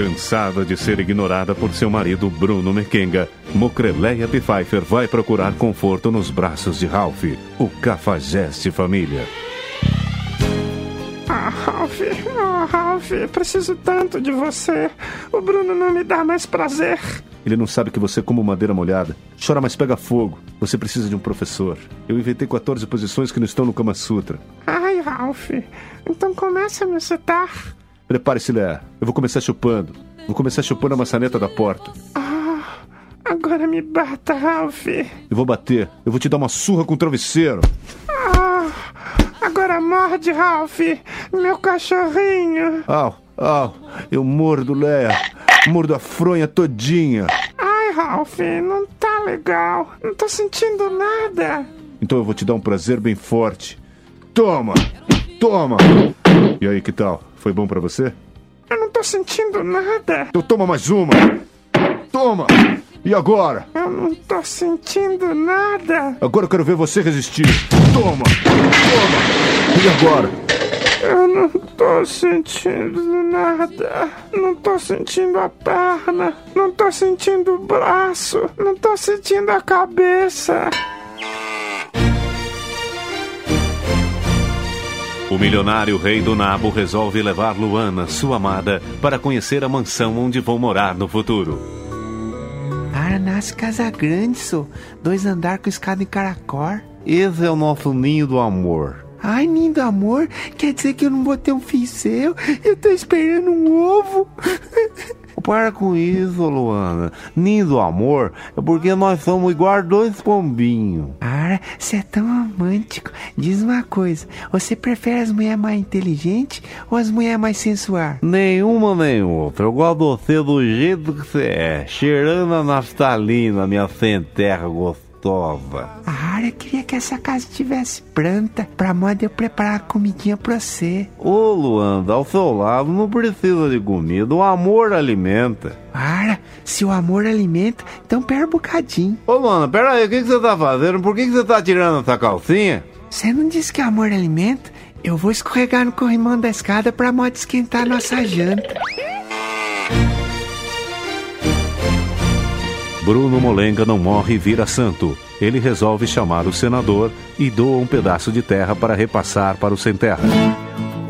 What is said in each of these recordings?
Cansada de ser ignorada por seu marido Bruno Mequenga, Mocreleia Pfeiffer vai procurar conforto nos braços de Ralph, o cafajeste família. Ah, Ralph, oh, Ralph, preciso tanto de você. O Bruno não me dá mais prazer. Ele não sabe que você é como madeira molhada. Chora, mas pega fogo. Você precisa de um professor. Eu inventei 14 posições que não estão no Kama Sutra. Ai, Ralph, então começa a me excitar. Prepare-se, Léa. Eu vou começar chupando. Vou começar chupando a maçaneta da porta. Ah, agora me bata, Ralph. Eu vou bater. Eu vou te dar uma surra com o travesseiro. Ah, agora morde, Ralph. Meu cachorrinho. Au, au. Eu mordo, Léa. Mordo a fronha todinha. Ai, Ralph, não tá legal. Não tô sentindo nada. Então eu vou te dar um prazer bem forte. Toma! Toma! E aí, que tal? Foi bom pra você? Eu não tô sentindo nada. Então toma mais uma! Toma! E agora? Eu não tô sentindo nada. Agora eu quero ver você resistir. Toma! Toma! E agora? Eu não tô sentindo nada. Não tô sentindo a perna. Não tô sentindo o braço. Não tô sentindo a cabeça. O milionário rei do Nabo resolve levar Luana, sua amada, para conhecer a mansão onde vão morar no futuro. Ah, nasce casa grande, só. Dois andar com escada em caracol. Esse é o nosso ninho do amor. Ai, ninho do amor? Quer dizer que eu não vou ter um filho seu? Eu tô esperando um ovo. Para com isso, Luana. Ninho do amor é porque nós somos igual dois pombinhos. Ah, você é tão romântico. Diz uma coisa: você prefere as mulheres mais inteligentes ou as mulheres mais sensuais? Nenhuma nem outra. Eu gosto de você do jeito que você é. Cheirando a naftalina, minha centerra gostosa. Ah, eu queria que essa casa estivesse pronta pra moda eu preparar a comidinha pra você. Ô, Luanda, ao seu lado não precisa de comida. O amor alimenta. Ah, se o amor alimenta, então pera um bocadinho. Ô, Luana, pera aí, o que, que você tá fazendo? Por que, que você tá tirando essa calcinha? Você não disse que amor alimenta? Eu vou escorregar no corrimão da escada pra moda esquentar nossa janta. Bruno Molenga não morre e vira santo. Ele resolve chamar o senador e doa um pedaço de terra para repassar para o sem terra.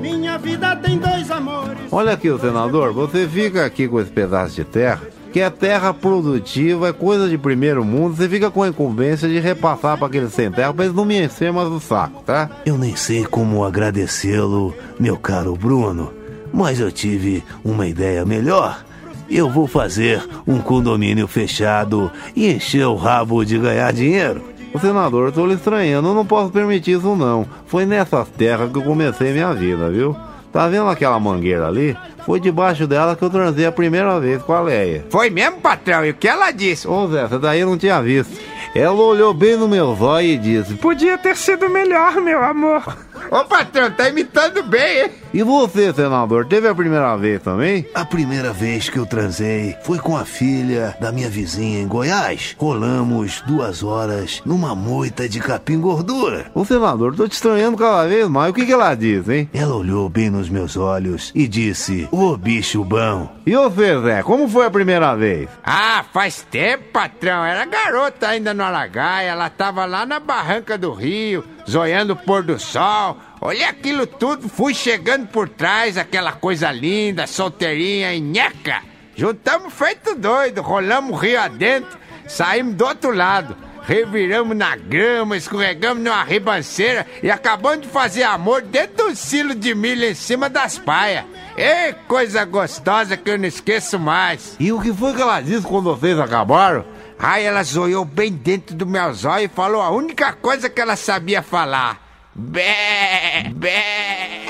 Minha vida tem dois amores. Olha aqui, senador, você fica aqui com esse pedaço de terra, que é terra produtiva, é coisa de primeiro mundo, você fica com a incumbência de repassar para aquele sem terra para eles não me encher mais o saco, tá? Eu nem sei como agradecê-lo, meu caro Bruno, mas eu tive uma ideia melhor eu vou fazer um condomínio fechado e encher o rabo de ganhar dinheiro. O senador, eu tô lhe estranhando, eu não posso permitir isso não. Foi nessas terras que eu comecei minha vida, viu? Tá vendo aquela mangueira ali? Foi debaixo dela que eu transei a primeira vez com a Leia. Foi mesmo, patrão? E o que ela disse? Ô Zé, essa daí eu não tinha visto. Ela olhou bem no meu zóio e disse: Podia ter sido melhor, meu amor. Ô patrão, tá imitando bem, hein? E você, senador, teve a primeira vez também? A primeira vez que eu transei foi com a filha da minha vizinha em Goiás. Rolamos duas horas numa moita de capim gordura. Ô senador, tô te estranhando cada vez mais. O que, que ela disse, hein? Ela olhou bem nos meus olhos e disse: Ô bicho bom. E você, Zé, como foi a primeira vez? Ah, faz tempo, patrão. Era garota ainda no Aragaia. Ela tava lá na barranca do rio, zoiando o pôr do sol. Olhei aquilo tudo, fui chegando por trás, aquela coisa linda, solteirinha e nheca. Juntamos feito doido, rolamos o rio adentro, saímos do outro lado. Reviramos na grama, escorregamos numa ribanceira e acabamos de fazer amor dentro do silo de milho em cima das paias. Ei, coisa gostosa que eu não esqueço mais. E o que foi que ela disse quando vocês acabaram? Ai, ela zoiou bem dentro do meu zóio e falou a única coisa que ela sabia falar. Bé, bé.